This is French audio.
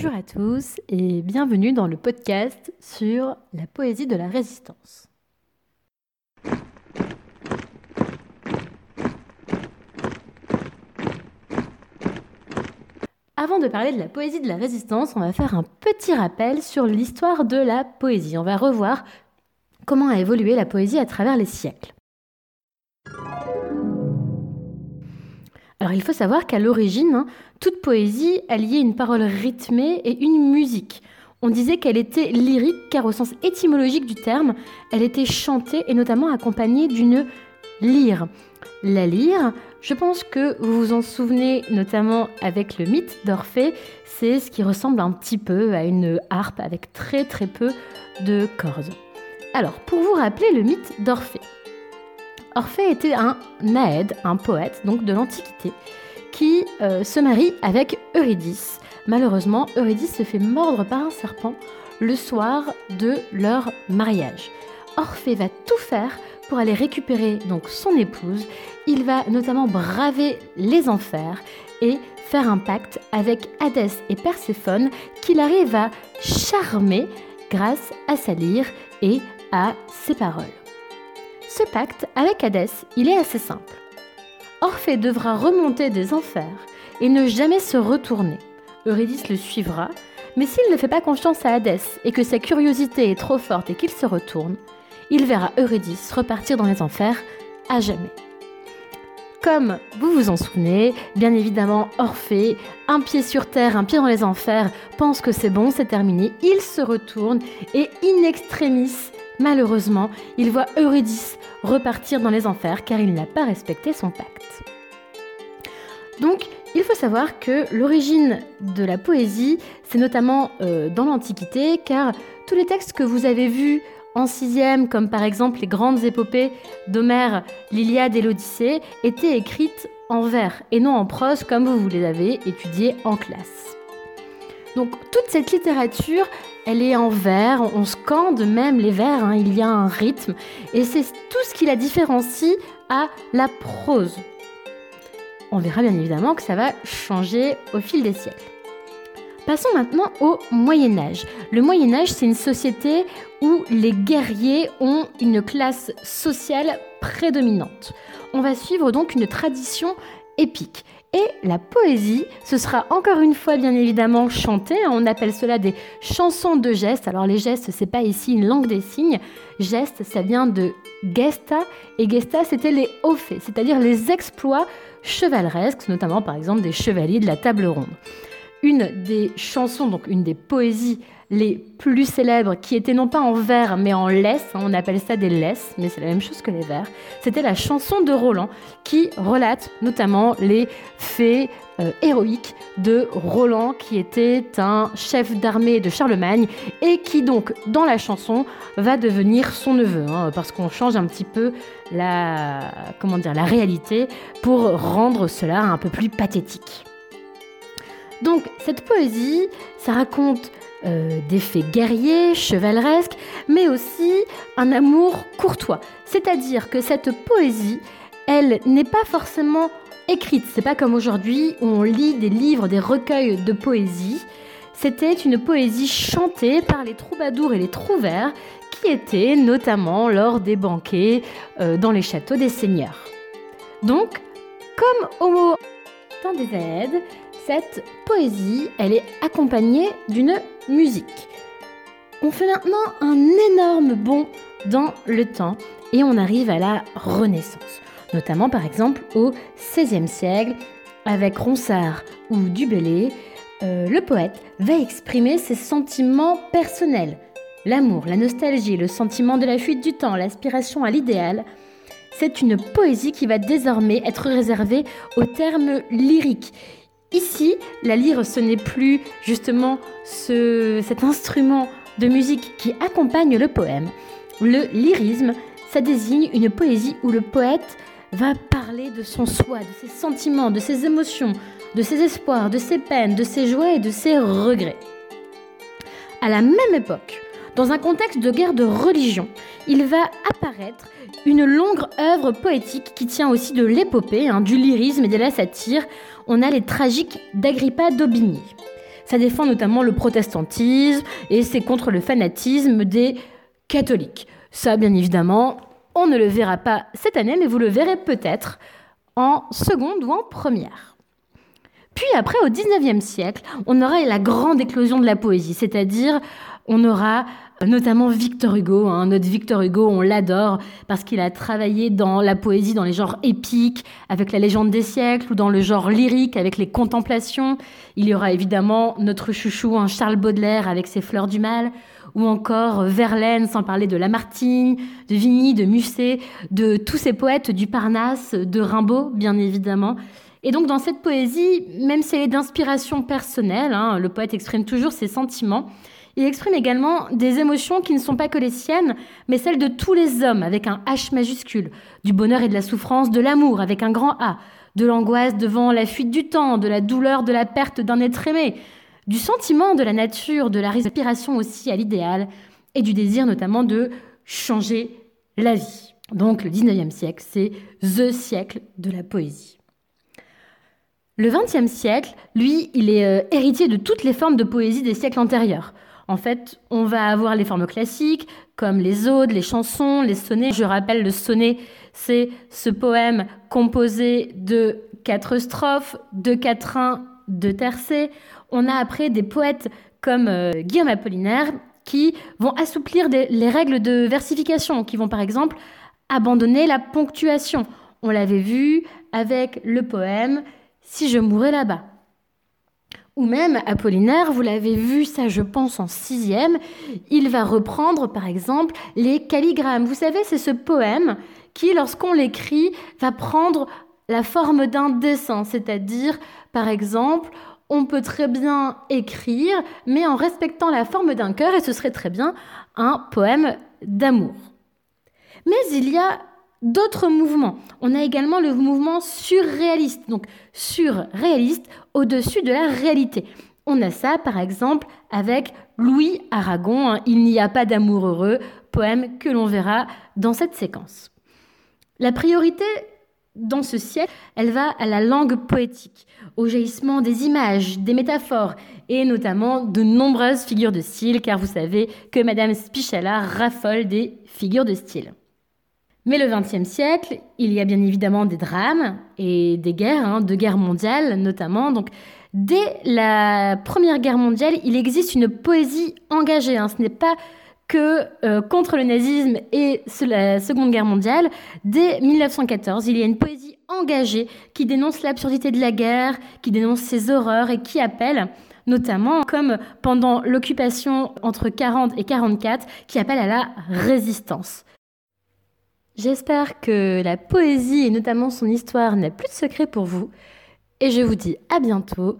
Bonjour à tous et bienvenue dans le podcast sur la poésie de la résistance. Avant de parler de la poésie de la résistance, on va faire un petit rappel sur l'histoire de la poésie. On va revoir comment a évolué la poésie à travers les siècles. Alors il faut savoir qu'à l'origine, hein, toute poésie alliait une parole rythmée et une musique. On disait qu'elle était lyrique car au sens étymologique du terme, elle était chantée et notamment accompagnée d'une lyre. La lyre, je pense que vous vous en souvenez notamment avec le mythe d'Orphée, c'est ce qui ressemble un petit peu à une harpe avec très très peu de cordes. Alors, pour vous rappeler le mythe d'Orphée. Orphée était un naède, un poète donc de l'Antiquité, qui euh, se marie avec Eurydice. Malheureusement, Eurydice se fait mordre par un serpent le soir de leur mariage. Orphée va tout faire pour aller récupérer donc son épouse. Il va notamment braver les enfers et faire un pacte avec Hadès et Perséphone qu'il arrive à charmer grâce à sa lyre et à ses paroles. Ce pacte avec Hadès, il est assez simple. Orphée devra remonter des enfers et ne jamais se retourner. Eurydice le suivra, mais s'il ne fait pas confiance à Hadès et que sa curiosité est trop forte et qu'il se retourne, il verra Eurydice repartir dans les enfers à jamais. Comme vous vous en souvenez, bien évidemment, Orphée, un pied sur terre, un pied dans les enfers, pense que c'est bon, c'est terminé. Il se retourne et in extremis, malheureusement, il voit Eurydice repartir dans les enfers car il n'a pas respecté son pacte. Donc, il faut savoir que l'origine de la poésie, c'est notamment euh, dans l'Antiquité, car tous les textes que vous avez vus en sixième, comme par exemple les grandes épopées d'Homère, l'Iliade et l'Odyssée, étaient écrites en vers et non en prose comme vous les avez étudiées en classe. Donc toute cette littérature, elle est en vers, on scande même les vers, hein, il y a un rythme, et c'est tout ce qui la différencie à la prose. On verra bien évidemment que ça va changer au fil des siècles. Passons maintenant au Moyen Âge. Le Moyen Âge, c'est une société où les guerriers ont une classe sociale prédominante. On va suivre donc une tradition épique. Et la poésie, ce sera encore une fois bien évidemment chanté. On appelle cela des chansons de gestes. Alors les gestes, c'est pas ici une langue des signes. Gestes, ça vient de gesta. Et gesta, c'était les hauts faits, c'est-à-dire les exploits chevaleresques, notamment par exemple des chevaliers de la table ronde une des chansons, donc une des poésies les plus célèbres, qui était non pas en vers mais en laisse, hein, on appelle ça des laisses, mais c'est la même chose que les vers, c'était la chanson de Roland, qui relate notamment les faits euh, héroïques de Roland, qui était un chef d'armée de Charlemagne, et qui donc, dans la chanson, va devenir son neveu, hein, parce qu'on change un petit peu la, comment dire, la réalité pour rendre cela un peu plus pathétique. Donc cette poésie, ça raconte euh, des faits guerriers, chevaleresques, mais aussi un amour courtois. C'est-à-dire que cette poésie, elle n'est pas forcément écrite. C'est pas comme aujourd'hui où on lit des livres, des recueils de poésie. C'était une poésie chantée par les troubadours et les trouvères qui étaient notamment lors des banquets euh, dans les châteaux des seigneurs. Donc, comme Homo dans des aides, cette poésie, elle est accompagnée d'une musique. On fait maintenant un énorme bond dans le temps et on arrive à la Renaissance, notamment par exemple au XVIe siècle avec Ronsard ou Dubellay. Euh, le poète va exprimer ses sentiments personnels, l'amour, la nostalgie, le sentiment de la fuite du temps, l'aspiration à l'idéal. C'est une poésie qui va désormais être réservée aux termes lyriques. Ici, la lyre, ce n'est plus justement cet instrument de musique qui accompagne le poème. Le lyrisme, ça désigne une poésie où le poète va parler de son soi, de ses sentiments, de ses émotions, de ses espoirs, de ses peines, de ses joies et de ses regrets. À la même époque, dans un contexte de guerre de religion, il va apparaître une longue œuvre poétique qui tient aussi de l'épopée, hein, du lyrisme et de la satire. On a les tragiques d'Agrippa d'Aubigny. Ça défend notamment le protestantisme et c'est contre le fanatisme des catholiques. Ça, bien évidemment, on ne le verra pas cette année, mais vous le verrez peut-être en seconde ou en première. Puis après, au 19e siècle, on aura la grande éclosion de la poésie, c'est-à-dire on aura notamment Victor Hugo. Hein. Notre Victor Hugo, on l'adore parce qu'il a travaillé dans la poésie, dans les genres épiques, avec la légende des siècles, ou dans le genre lyrique, avec les contemplations. Il y aura évidemment notre chouchou, un Charles Baudelaire, avec ses fleurs du mal, ou encore Verlaine, sans parler de Lamartine, de Vigny, de Musset, de tous ces poètes du Parnasse, de Rimbaud, bien évidemment. Et donc dans cette poésie, même si elle est d'inspiration personnelle, hein, le poète exprime toujours ses sentiments, il exprime également des émotions qui ne sont pas que les siennes, mais celles de tous les hommes avec un H majuscule, du bonheur et de la souffrance, de l'amour avec un grand A, de l'angoisse devant la fuite du temps, de la douleur de la perte d'un être aimé, du sentiment de la nature, de la respiration aussi à l'idéal, et du désir notamment de changer la vie. Donc le 19e siècle, c'est THE siècle de la poésie. Le XXe siècle, lui, il est euh, héritier de toutes les formes de poésie des siècles antérieurs. En fait, on va avoir les formes classiques, comme les odes, les chansons, les sonnets. Je rappelle, le sonnet, c'est ce poème composé de quatre strophes, de quatrains, de tercets. On a après des poètes comme euh, Guillaume Apollinaire qui vont assouplir les règles de versification, qui vont par exemple abandonner la ponctuation. On l'avait vu avec le poème si je mourais là-bas. Ou même Apollinaire, vous l'avez vu, ça je pense en sixième, il va reprendre par exemple les calligrammes. Vous savez, c'est ce poème qui, lorsqu'on l'écrit, va prendre la forme d'un dessin, c'est-à-dire, par exemple, on peut très bien écrire, mais en respectant la forme d'un cœur, et ce serait très bien un poème d'amour. Mais il y a d'autres mouvements. On a également le mouvement surréaliste, donc surréaliste au-dessus de la réalité. On a ça par exemple avec Louis Aragon, hein. Il n'y a pas d'amour heureux, poème que l'on verra dans cette séquence. La priorité dans ce siècle, elle va à la langue poétique, au jaillissement des images, des métaphores et notamment de nombreuses figures de style, car vous savez que Madame Spichala raffole des figures de style. Mais le XXe siècle, il y a bien évidemment des drames et des guerres, hein, deux guerres mondiales notamment. Donc, dès la Première Guerre mondiale, il existe une poésie engagée. Hein. Ce n'est pas que euh, contre le nazisme et la Seconde Guerre mondiale. Dès 1914, il y a une poésie engagée qui dénonce l'absurdité de la guerre, qui dénonce ses horreurs et qui appelle notamment comme pendant l'occupation entre 40 et 44, qui appelle à la résistance. J'espère que la poésie et notamment son histoire n'a plus de secret pour vous. Et je vous dis à bientôt.